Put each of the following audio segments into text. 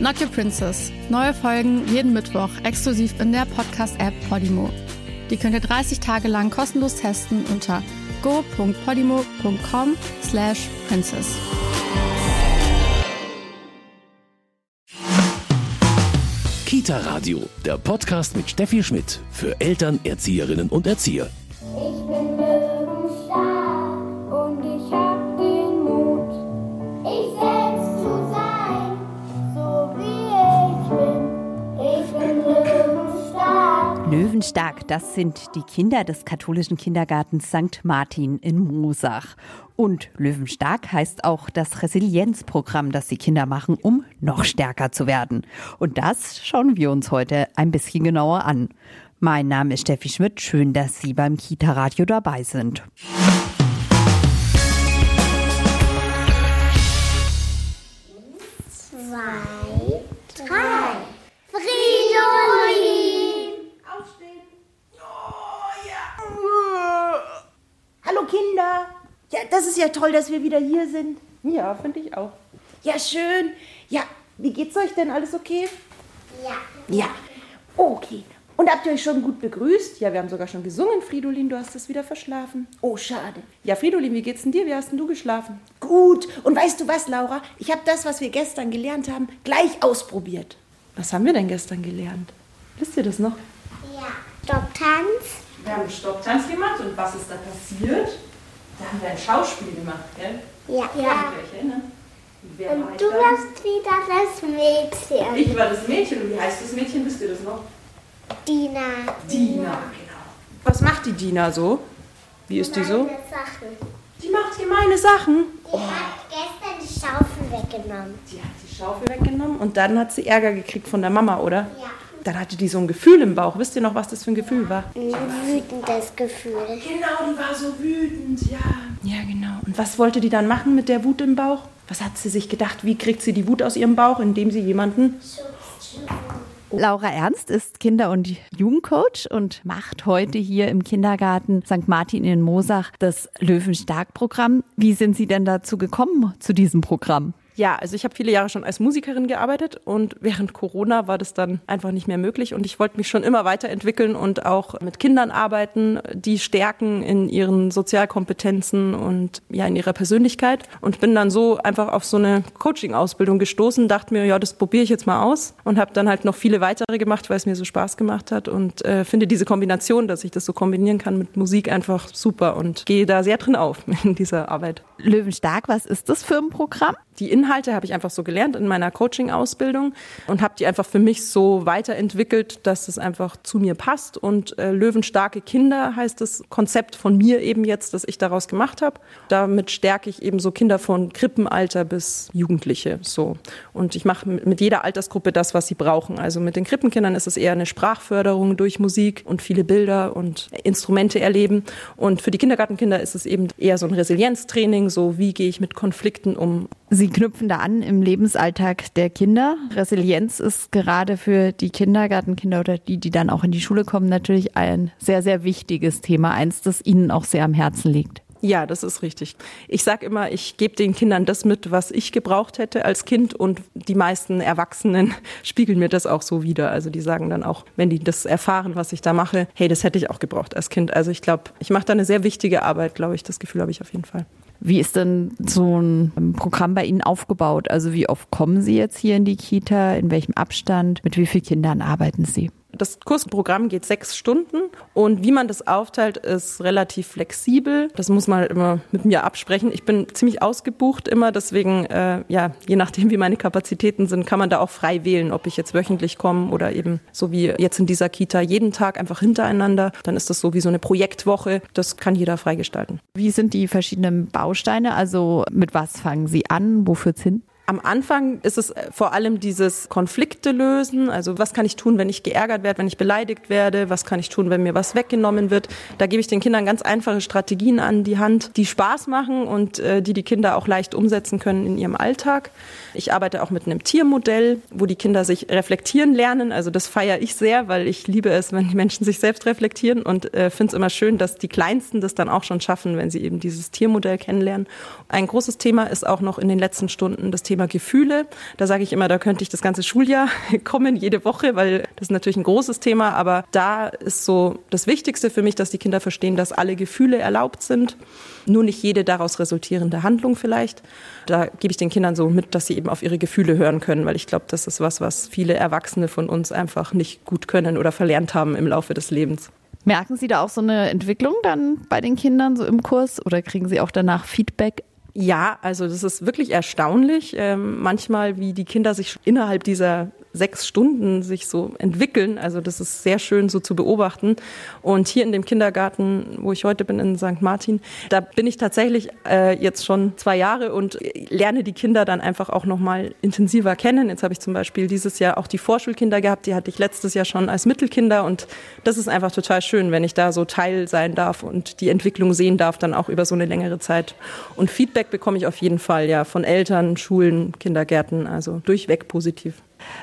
Not Your Princess. Neue Folgen jeden Mittwoch exklusiv in der Podcast-App Podimo. Die könnt ihr 30 Tage lang kostenlos testen unter go.podimo.com slash princess. Kita Radio, der Podcast mit Steffi Schmidt für Eltern, Erzieherinnen und Erzieher. Löwenstark, das sind die Kinder des katholischen Kindergartens St. Martin in Moosach. Und Löwenstark heißt auch das Resilienzprogramm, das die Kinder machen, um noch stärker zu werden. Und das schauen wir uns heute ein bisschen genauer an. Mein Name ist Steffi Schmidt. Schön, dass Sie beim Kita-Radio dabei sind. Das ist ja toll, dass wir wieder hier sind. Ja, finde ich auch. Ja, schön. Ja, wie geht's euch denn? Alles okay? Ja. Ja. Okay. Und habt ihr euch schon gut begrüßt? Ja, wir haben sogar schon gesungen. Fridolin, du hast es wieder verschlafen. Oh, schade. Ja, Fridolin, wie geht's denn dir? Wie hast denn du geschlafen? Gut. Und weißt du was, Laura? Ich habe das, was wir gestern gelernt haben, gleich ausprobiert. Was haben wir denn gestern gelernt? Wisst ihr das noch? Ja. Stopptanz. Wir haben Stopptanz gemacht und was ist da passiert? Da haben wir ein Schauspiel gemacht, gell? Ja. ja. Welche, ne? Und ich du dann? warst wieder das Mädchen. Ich war das Mädchen und wie heißt das Mädchen? Wisst ihr das noch? Dina. Dina, genau. Was macht die Dina so? Wie ist die so? Sachen. Die macht gemeine Sachen. Die hat gestern die Schaufel weggenommen. Die hat die Schaufel weggenommen und dann hat sie Ärger gekriegt von der Mama, oder? Ja. Dann hatte die so ein Gefühl im Bauch. Wisst ihr noch, was das für ein Gefühl war? Ein wütendes Gefühl. Genau, die war so wütend, ja. Ja, genau. Und was wollte die dann machen mit der Wut im Bauch? Was hat sie sich gedacht? Wie kriegt sie die Wut aus ihrem Bauch, indem sie jemanden... Laura Ernst ist Kinder- und Jugendcoach und macht heute hier im Kindergarten St. Martin in Moosach das Löwenstark-Programm. Wie sind Sie denn dazu gekommen, zu diesem Programm? Ja, also ich habe viele Jahre schon als Musikerin gearbeitet und während Corona war das dann einfach nicht mehr möglich und ich wollte mich schon immer weiterentwickeln und auch mit Kindern arbeiten, die stärken in ihren Sozialkompetenzen und ja in ihrer Persönlichkeit und bin dann so einfach auf so eine Coaching-Ausbildung gestoßen, dachte mir, ja, das probiere ich jetzt mal aus und habe dann halt noch viele weitere gemacht, weil es mir so Spaß gemacht hat und äh, finde diese Kombination, dass ich das so kombinieren kann mit Musik einfach super und gehe da sehr drin auf in dieser Arbeit. Löwenstark, was ist das für ein Programm? Die Inhalte habe ich einfach so gelernt in meiner Coaching-Ausbildung und habe die einfach für mich so weiterentwickelt, dass es einfach zu mir passt. Und äh, Löwenstarke Kinder heißt das Konzept von mir eben jetzt, das ich daraus gemacht habe. Damit stärke ich eben so Kinder von Krippenalter bis Jugendliche so. Und ich mache mit mit jeder Altersgruppe das, was sie brauchen. Also mit den Krippenkindern ist es eher eine Sprachförderung durch Musik und viele Bilder und Instrumente erleben. Und für die Kindergartenkinder ist es eben eher so ein Resilienztraining, so wie gehe ich mit Konflikten um, Sie knüpfen da an im Lebensalltag der Kinder. Resilienz ist gerade für die Kindergartenkinder oder die, die dann auch in die Schule kommen, natürlich ein sehr, sehr wichtiges Thema. Eins, das Ihnen auch sehr am Herzen liegt. Ja, das ist richtig. Ich sage immer, ich gebe den Kindern das mit, was ich gebraucht hätte als Kind und die meisten Erwachsenen spiegeln mir das auch so wieder. Also die sagen dann auch, wenn die das erfahren, was ich da mache, hey, das hätte ich auch gebraucht als Kind. Also ich glaube, ich mache da eine sehr wichtige Arbeit, glaube ich. Das Gefühl habe ich auf jeden Fall. Wie ist denn so ein Programm bei Ihnen aufgebaut? Also wie oft kommen Sie jetzt hier in die Kita? In welchem Abstand? Mit wie vielen Kindern arbeiten Sie? Das Kursprogramm geht sechs Stunden und wie man das aufteilt, ist relativ flexibel. Das muss man halt immer mit mir absprechen. Ich bin ziemlich ausgebucht immer, deswegen, äh, ja, je nachdem, wie meine Kapazitäten sind, kann man da auch frei wählen, ob ich jetzt wöchentlich komme oder eben so wie jetzt in dieser Kita jeden Tag einfach hintereinander. Dann ist das so wie so eine Projektwoche. Das kann jeder freigestalten. Wie sind die verschiedenen Bausteine? Also mit was fangen Sie an? Wo führt's hin? Am Anfang ist es vor allem dieses Konflikte lösen. Also was kann ich tun, wenn ich geärgert werde, wenn ich beleidigt werde? Was kann ich tun, wenn mir was weggenommen wird? Da gebe ich den Kindern ganz einfache Strategien an die Hand, die Spaß machen und äh, die die Kinder auch leicht umsetzen können in ihrem Alltag. Ich arbeite auch mit einem Tiermodell, wo die Kinder sich reflektieren lernen. Also das feiere ich sehr, weil ich liebe es, wenn die Menschen sich selbst reflektieren und äh, finde es immer schön, dass die Kleinsten das dann auch schon schaffen, wenn sie eben dieses Tiermodell kennenlernen. Ein großes Thema ist auch noch in den letzten Stunden das Thema Thema Gefühle. Da sage ich immer, da könnte ich das ganze Schuljahr kommen, jede Woche, weil das ist natürlich ein großes Thema. Aber da ist so das Wichtigste für mich, dass die Kinder verstehen, dass alle Gefühle erlaubt sind. Nur nicht jede daraus resultierende Handlung vielleicht. Da gebe ich den Kindern so mit, dass sie eben auf ihre Gefühle hören können, weil ich glaube, das ist was, was viele Erwachsene von uns einfach nicht gut können oder verlernt haben im Laufe des Lebens. Merken Sie da auch so eine Entwicklung dann bei den Kindern so im Kurs oder kriegen Sie auch danach Feedback? Ja, also das ist wirklich erstaunlich, ähm, manchmal wie die Kinder sich innerhalb dieser sechs Stunden sich so entwickeln. Also das ist sehr schön so zu beobachten. Und hier in dem Kindergarten, wo ich heute bin in St. Martin, da bin ich tatsächlich äh, jetzt schon zwei Jahre und lerne die Kinder dann einfach auch noch mal intensiver kennen. Jetzt habe ich zum Beispiel dieses Jahr auch die Vorschulkinder gehabt, die hatte ich letztes Jahr schon als Mittelkinder und das ist einfach total schön, wenn ich da so Teil sein darf und die Entwicklung sehen darf, dann auch über so eine längere Zeit. Und Feedback bekomme ich auf jeden Fall ja von Eltern, Schulen, Kindergärten, also durchweg positiv.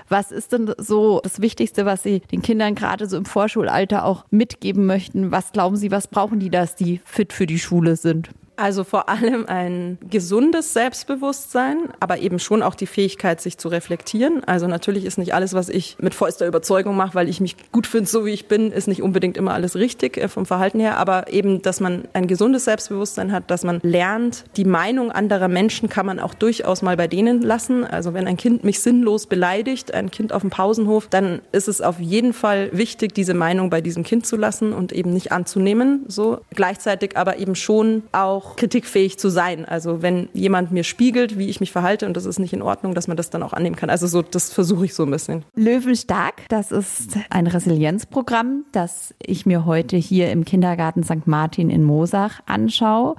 Was ist denn so das Wichtigste, was Sie den Kindern gerade so im Vorschulalter auch mitgeben möchten? Was glauben Sie, was brauchen die, dass die fit für die Schule sind? Also vor allem ein gesundes Selbstbewusstsein, aber eben schon auch die Fähigkeit, sich zu reflektieren. Also natürlich ist nicht alles, was ich mit vollster Überzeugung mache, weil ich mich gut finde, so wie ich bin, ist nicht unbedingt immer alles richtig äh, vom Verhalten her, aber eben, dass man ein gesundes Selbstbewusstsein hat, dass man lernt, die Meinung anderer Menschen kann man auch durchaus mal bei denen lassen. Also wenn ein Kind mich sinnlos beleidigt, ein Kind auf dem Pausenhof, dann ist es auf jeden Fall wichtig, diese Meinung bei diesem Kind zu lassen und eben nicht anzunehmen. So gleichzeitig aber eben schon auch auch kritikfähig zu sein. Also wenn jemand mir spiegelt, wie ich mich verhalte und das ist nicht in Ordnung, dass man das dann auch annehmen kann. Also so, das versuche ich so ein bisschen. Löwenstark, das ist ein Resilienzprogramm, das ich mir heute hier im Kindergarten St. Martin in Mosach anschaue.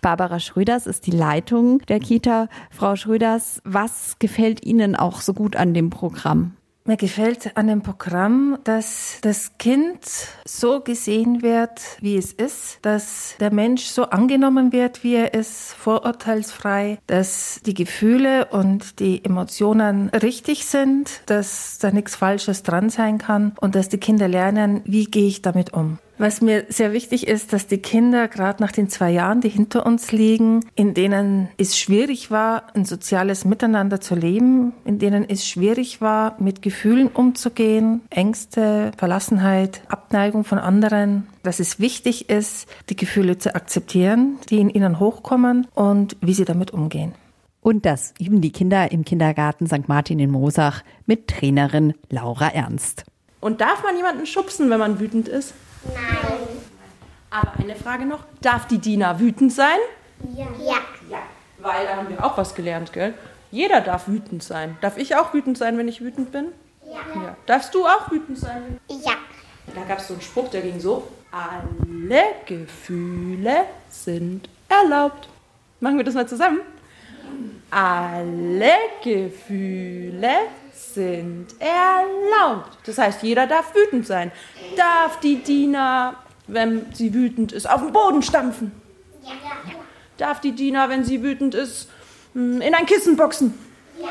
Barbara Schröders ist die Leitung der Kita. Frau Schröders, was gefällt Ihnen auch so gut an dem Programm? Mir gefällt an dem Programm, dass das Kind so gesehen wird, wie es ist, dass der Mensch so angenommen wird, wie er ist, vorurteilsfrei, dass die Gefühle und die Emotionen richtig sind, dass da nichts Falsches dran sein kann und dass die Kinder lernen, wie gehe ich damit um. Was mir sehr wichtig ist, dass die Kinder gerade nach den zwei Jahren, die hinter uns liegen, in denen es schwierig war, ein soziales Miteinander zu leben, in denen es schwierig war, mit Gefühlen umzugehen, Ängste, Verlassenheit, Abneigung von anderen, dass es wichtig ist, die Gefühle zu akzeptieren, die in ihnen hochkommen und wie sie damit umgehen. Und das üben die Kinder im Kindergarten St. Martin in Mosach mit Trainerin Laura Ernst. Und darf man jemanden schubsen, wenn man wütend ist? Nein. Aber eine Frage noch. Darf die Dina wütend sein? Ja. Ja. ja. Weil da haben wir auch was gelernt, gell? Jeder darf wütend sein. Darf ich auch wütend sein, wenn ich wütend bin? Ja. ja. Darfst du auch wütend sein? Ja. Da gab es so einen Spruch, der ging so. Alle Gefühle sind erlaubt. Machen wir das mal zusammen? Alle Gefühle sind erlaubt. Das heißt, jeder darf wütend sein. Darf die Dina, wenn sie wütend ist, auf den Boden stampfen? Ja. Darf die Dina, wenn sie wütend ist, hm, in ein Kissen boxen? Ja.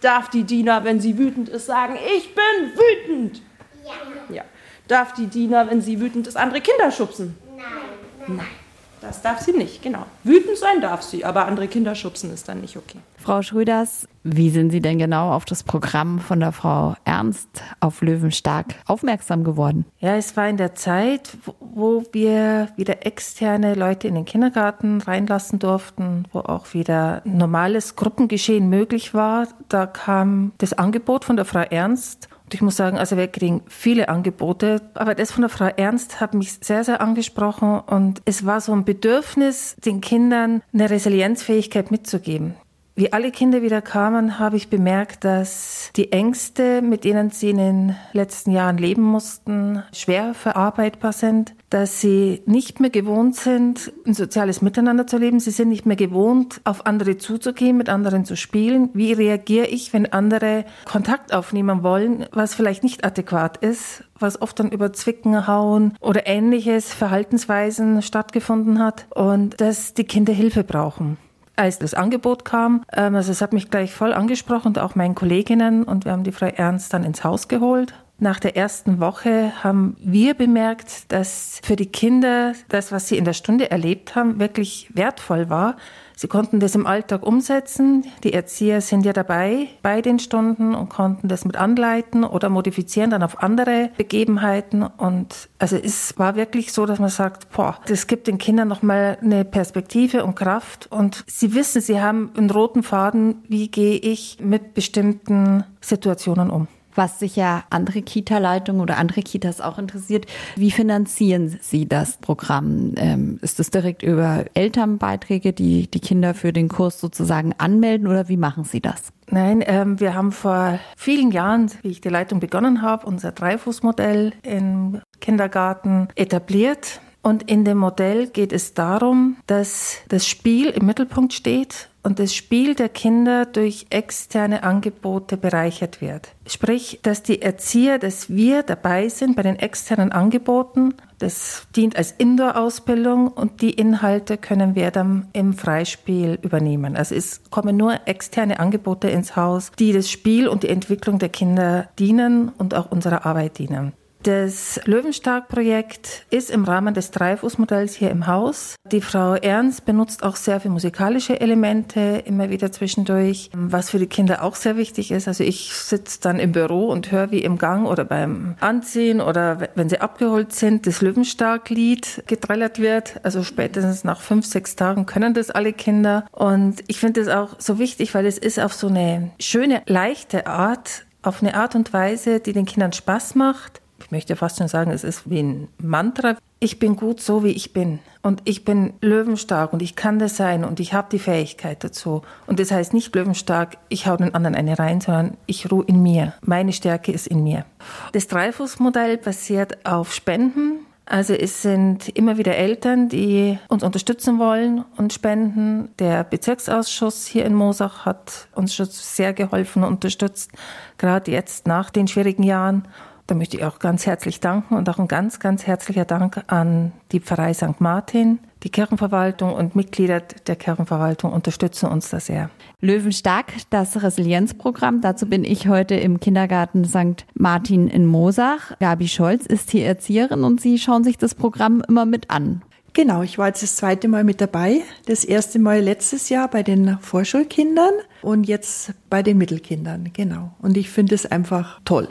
Darf die Dina, wenn sie wütend ist, sagen, ich bin wütend? Ja. ja. Darf die Dina, wenn sie wütend ist, andere Kinder schubsen? Nein. Nein. Das darf sie nicht, genau. Wütend sein darf sie, aber andere Kinder schubsen ist dann nicht okay. Frau Schröders, wie sind Sie denn genau auf das Programm von der Frau Ernst auf Löwenstark aufmerksam geworden? Ja, es war in der Zeit, wo wir wieder externe Leute in den Kindergarten reinlassen durften, wo auch wieder normales Gruppengeschehen möglich war. Da kam das Angebot von der Frau Ernst ich muss sagen, also wir kriegen viele Angebote, aber das von der Frau Ernst hat mich sehr, sehr angesprochen und es war so ein Bedürfnis, den Kindern eine Resilienzfähigkeit mitzugeben. Wie alle Kinder wieder kamen, habe ich bemerkt, dass die Ängste, mit denen sie in den letzten Jahren leben mussten, schwer verarbeitbar sind, dass sie nicht mehr gewohnt sind, ein soziales Miteinander zu leben. Sie sind nicht mehr gewohnt, auf andere zuzugehen, mit anderen zu spielen. Wie reagiere ich, wenn andere Kontakt aufnehmen wollen, was vielleicht nicht adäquat ist, was oft dann über Zwicken, Hauen oder ähnliches Verhaltensweisen stattgefunden hat und dass die Kinder Hilfe brauchen als das Angebot kam. Ähm, also es hat mich gleich voll angesprochen und auch meinen Kolleginnen und wir haben die Frau Ernst dann ins Haus geholt. Nach der ersten Woche haben wir bemerkt, dass für die Kinder das, was sie in der Stunde erlebt haben, wirklich wertvoll war. Sie konnten das im Alltag umsetzen. Die Erzieher sind ja dabei bei den Stunden und konnten das mit anleiten oder modifizieren dann auf andere Begebenheiten. Und also es war wirklich so, dass man sagt, boah, das gibt den Kindern nochmal eine Perspektive und Kraft. Und sie wissen, sie haben einen roten Faden, wie gehe ich mit bestimmten Situationen um was sicher andere Kita-Leitungen oder andere Kitas auch interessiert. Wie finanzieren Sie das Programm? Ähm, ist das direkt über Elternbeiträge, die die Kinder für den Kurs sozusagen anmelden oder wie machen Sie das? Nein, ähm, wir haben vor vielen Jahren, wie ich die Leitung begonnen habe, unser Dreifußmodell im Kindergarten etabliert. Und in dem Modell geht es darum, dass das Spiel im Mittelpunkt steht und das Spiel der Kinder durch externe Angebote bereichert wird. Sprich, dass die Erzieher, dass wir dabei sind bei den externen Angeboten. Das dient als Indoor-Ausbildung und die Inhalte können wir dann im Freispiel übernehmen. Also es kommen nur externe Angebote ins Haus, die das Spiel und die Entwicklung der Kinder dienen und auch unserer Arbeit dienen. Das Löwenstark-Projekt ist im Rahmen des Dreifußmodells hier im Haus. Die Frau Ernst benutzt auch sehr viele musikalische Elemente immer wieder zwischendurch, was für die Kinder auch sehr wichtig ist. Also ich sitze dann im Büro und höre, wie im Gang oder beim Anziehen oder wenn sie abgeholt sind, das Löwenstark-Lied getrellert wird. Also spätestens nach fünf, sechs Tagen können das alle Kinder. Und ich finde das auch so wichtig, weil es ist auf so eine schöne, leichte Art, auf eine Art und Weise, die den Kindern Spaß macht ich möchte fast schon sagen, es ist wie ein Mantra. Ich bin gut so, wie ich bin. Und ich bin löwenstark und ich kann das sein und ich habe die Fähigkeit dazu. Und das heißt nicht löwenstark, ich hau den anderen eine rein, sondern ich ruhe in mir. Meine Stärke ist in mir. Das Dreifußmodell basiert auf Spenden. Also es sind immer wieder Eltern, die uns unterstützen wollen und spenden. Der Bezirksausschuss hier in Mosach hat uns schon sehr geholfen und unterstützt, gerade jetzt nach den schwierigen Jahren. Da möchte ich auch ganz herzlich danken und auch ein ganz, ganz herzlicher Dank an die Pfarrei St. Martin. Die Kirchenverwaltung und Mitglieder der Kirchenverwaltung unterstützen uns da sehr. Löwenstark, das Resilienzprogramm. Dazu bin ich heute im Kindergarten St. Martin in Mosach. Gabi Scholz ist hier Erzieherin und Sie schauen sich das Programm immer mit an. Genau, ich war jetzt das zweite Mal mit dabei. Das erste Mal letztes Jahr bei den Vorschulkindern und jetzt bei den Mittelkindern. Genau. Und ich finde es einfach toll.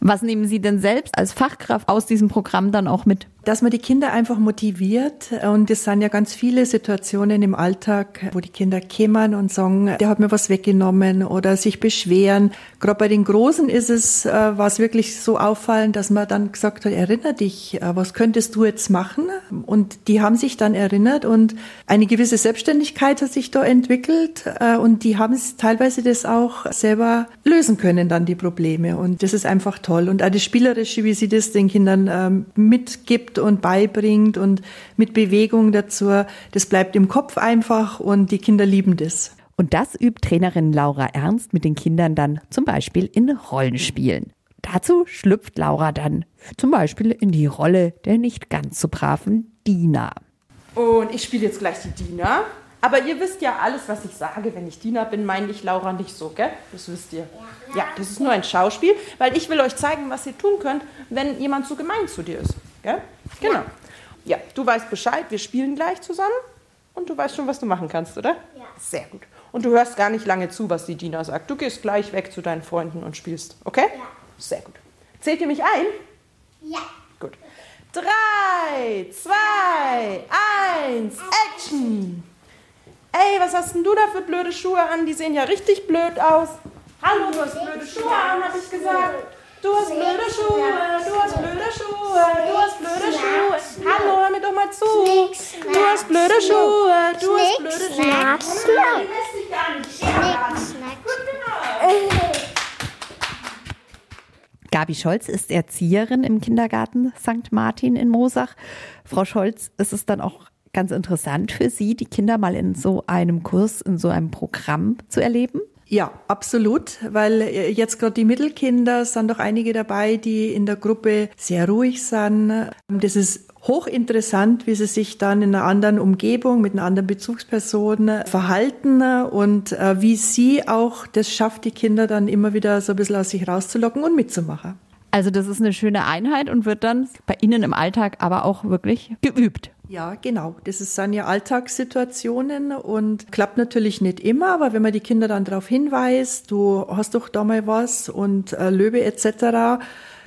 Was nehmen Sie denn selbst als Fachkraft aus diesem Programm dann auch mit? Dass man die Kinder einfach motiviert. Und es sind ja ganz viele Situationen im Alltag, wo die Kinder kämmern und sagen, der hat mir was weggenommen oder sich beschweren. Gerade bei den Großen ist es, äh, war es wirklich so auffallend, dass man dann gesagt hat, erinnere dich, äh, was könntest du jetzt machen? Und die haben sich dann erinnert und eine gewisse Selbstständigkeit hat sich da entwickelt äh, und die haben teilweise das auch selber lösen können, dann die Probleme. Und das ist einfach toll. Und auch das Spielerische, wie sie das den Kindern ähm, mitgibt, gibt und beibringt und mit Bewegung dazu. Das bleibt im Kopf einfach und die Kinder lieben das. Und das übt Trainerin Laura Ernst mit den Kindern dann zum Beispiel in Rollenspielen. Dazu schlüpft Laura dann zum Beispiel in die Rolle der nicht ganz so braven Dina. Und ich spiele jetzt gleich die Dina. Aber ihr wisst ja alles, was ich sage. Wenn ich Dina bin, meine ich Laura nicht so, gell? Das wisst ihr. Ja, das ist nur ein Schauspiel, weil ich will euch zeigen, was ihr tun könnt, wenn jemand so gemein zu dir ist. Gell? Genau. Ja, du weißt Bescheid, wir spielen gleich zusammen und du weißt schon, was du machen kannst, oder? Ja. Sehr gut. Und du hörst gar nicht lange zu, was die Dina sagt. Du gehst gleich weg zu deinen Freunden und spielst, okay? Ja. Sehr gut. Zählt ihr mich ein? Ja. Gut. Drei, zwei, eins, Action! Ey, was hast denn du da für blöde Schuhe an? Die sehen ja richtig blöd aus. Hallo, du hast blöde Schuhe an, habe ich gesagt. Du hast blöde Schuhe, du hast blöde Schuhe, du hast blöde Schuhe. Hallo, hör mir doch mal zu. Du hast blöde Schuhe, du hast blöde Schuhe. Schnack, schnack. Schnack, schnack. Gabi Scholz ist Erzieherin im Kindergarten St. Martin in Mosach. Frau Scholz, ist es dann auch ganz interessant für Sie, die Kinder mal in so einem Kurs, in so einem Programm zu erleben? Ja, absolut, weil äh, jetzt gerade die Mittelkinder sind doch einige dabei, die in der Gruppe sehr ruhig sind. Das ist hochinteressant, wie sie sich dann in einer anderen Umgebung mit einer anderen Bezugsperson verhalten und äh, wie sie auch das schafft, die Kinder dann immer wieder so ein bisschen aus sich rauszulocken und mitzumachen. Also das ist eine schöne Einheit und wird dann bei Ihnen im Alltag aber auch wirklich geübt. Ja, genau. Das ist dann ja Alltagssituationen und klappt natürlich nicht immer, aber wenn man die Kinder dann darauf hinweist, du hast doch da mal was und äh, Löwe etc.,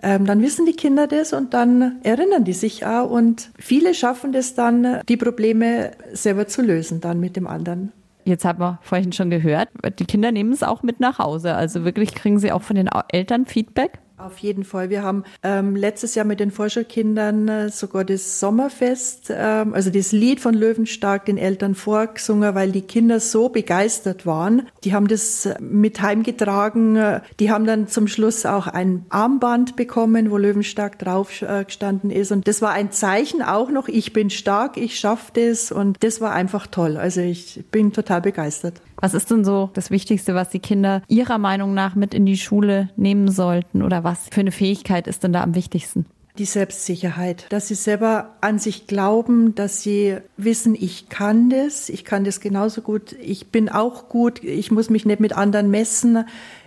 ähm, dann wissen die Kinder das und dann erinnern die sich auch und viele schaffen das dann, die Probleme selber zu lösen dann mit dem anderen. Jetzt haben wir vorhin schon gehört, die Kinder nehmen es auch mit nach Hause. Also wirklich kriegen sie auch von den Eltern Feedback? Auf jeden Fall. Wir haben ähm, letztes Jahr mit den Forscherkindern äh, sogar das Sommerfest, ähm, also das Lied von Löwenstark den Eltern vorgesungen, weil die Kinder so begeistert waren. Die haben das äh, mit heimgetragen. Äh, die haben dann zum Schluss auch ein Armband bekommen, wo Löwenstark drauf äh, gestanden ist. Und das war ein Zeichen auch noch, ich bin stark, ich schaffe das. Und das war einfach toll. Also ich bin total begeistert. Was ist denn so das Wichtigste, was die Kinder Ihrer Meinung nach mit in die Schule nehmen sollten? Oder was für eine Fähigkeit ist denn da am wichtigsten? Die Selbstsicherheit, dass sie selber an sich glauben, dass sie wissen, ich kann das, ich kann das genauso gut, ich bin auch gut, ich muss mich nicht mit anderen messen.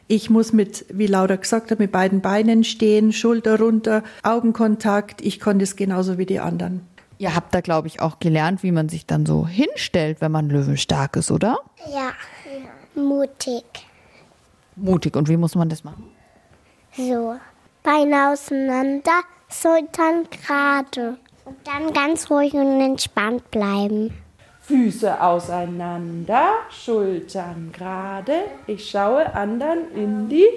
Ich muss mit, wie Laura gesagt hat, mit beiden Beinen stehen, Schulter runter, Augenkontakt. Ich kann das genauso wie die anderen. Ihr habt da, glaube ich, auch gelernt, wie man sich dann so hinstellt, wenn man löwenstark ist, oder? Ja, mutig. Mutig. Und wie muss man das machen? So, Beine auseinander, Schultern gerade. Und dann ganz ruhig und entspannt bleiben. Füße auseinander, Schultern gerade. Ich schaue anderen in die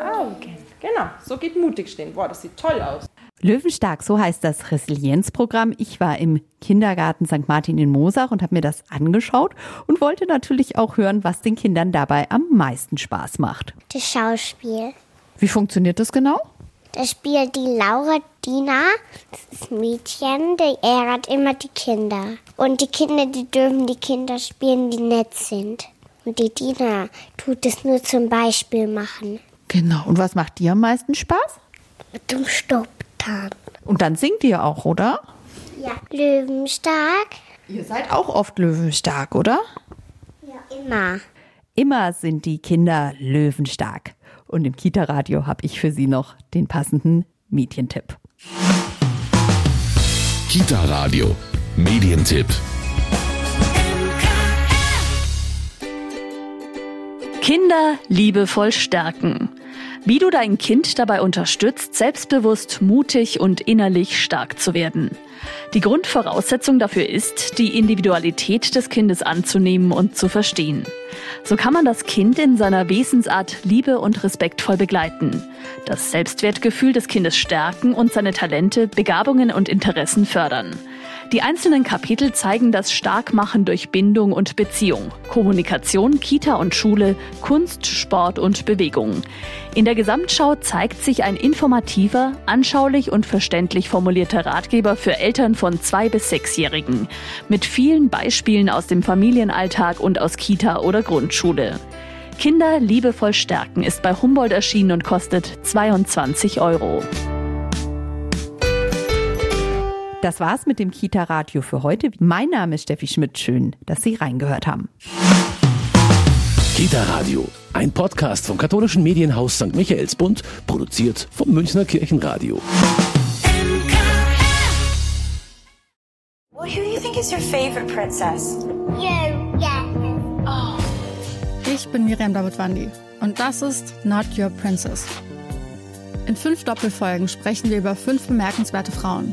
Augen. Genau, so geht mutig stehen. Boah, das sieht toll aus. Löwenstark, so heißt das Resilienzprogramm. Ich war im Kindergarten St. Martin in Mosach und habe mir das angeschaut und wollte natürlich auch hören, was den Kindern dabei am meisten Spaß macht. Das Schauspiel. Wie funktioniert das genau? Da spielt die Laura Dina, das ist Mädchen, die ärgert immer die Kinder. Und die Kinder, die dürfen die Kinder spielen, die nett sind. Und die Dina tut es nur zum Beispiel machen. Genau. Und was macht dir am meisten Spaß? Mit dem Stopptan. Und dann singt ihr auch, oder? Ja. Löwenstark. Ihr seid auch oft löwenstark, oder? Ja. Immer. Immer sind die Kinder löwenstark. Und im Kita-Radio habe ich für Sie noch den passenden Medientipp. Kita Radio, Medientipp. Kinder liebevoll stärken. Wie du dein Kind dabei unterstützt, selbstbewusst, mutig und innerlich stark zu werden. Die Grundvoraussetzung dafür ist, die Individualität des Kindes anzunehmen und zu verstehen. So kann man das Kind in seiner Wesensart liebe und respektvoll begleiten, das Selbstwertgefühl des Kindes stärken und seine Talente, Begabungen und Interessen fördern. Die einzelnen Kapitel zeigen das Starkmachen durch Bindung und Beziehung, Kommunikation, Kita und Schule, Kunst, Sport und Bewegung. In der Gesamtschau zeigt sich ein informativer, anschaulich und verständlich formulierter Ratgeber für Eltern von zwei bis sechsjährigen, mit vielen Beispielen aus dem Familienalltag und aus Kita oder Grundschule. Kinder liebevoll stärken ist bei Humboldt erschienen und kostet 22 Euro. Das war's mit dem Kita-Radio für heute. Mein Name ist Steffi Schmidt. Schön, dass Sie reingehört haben. Kita Radio, ein Podcast vom katholischen Medienhaus St. Michaelsbund, produziert vom Münchner Kirchenradio. Well, who do you think is your favorite princess? You, yeah. Ich bin Miriam Davidwandi und das ist Not Your Princess. In fünf Doppelfolgen sprechen wir über fünf bemerkenswerte Frauen.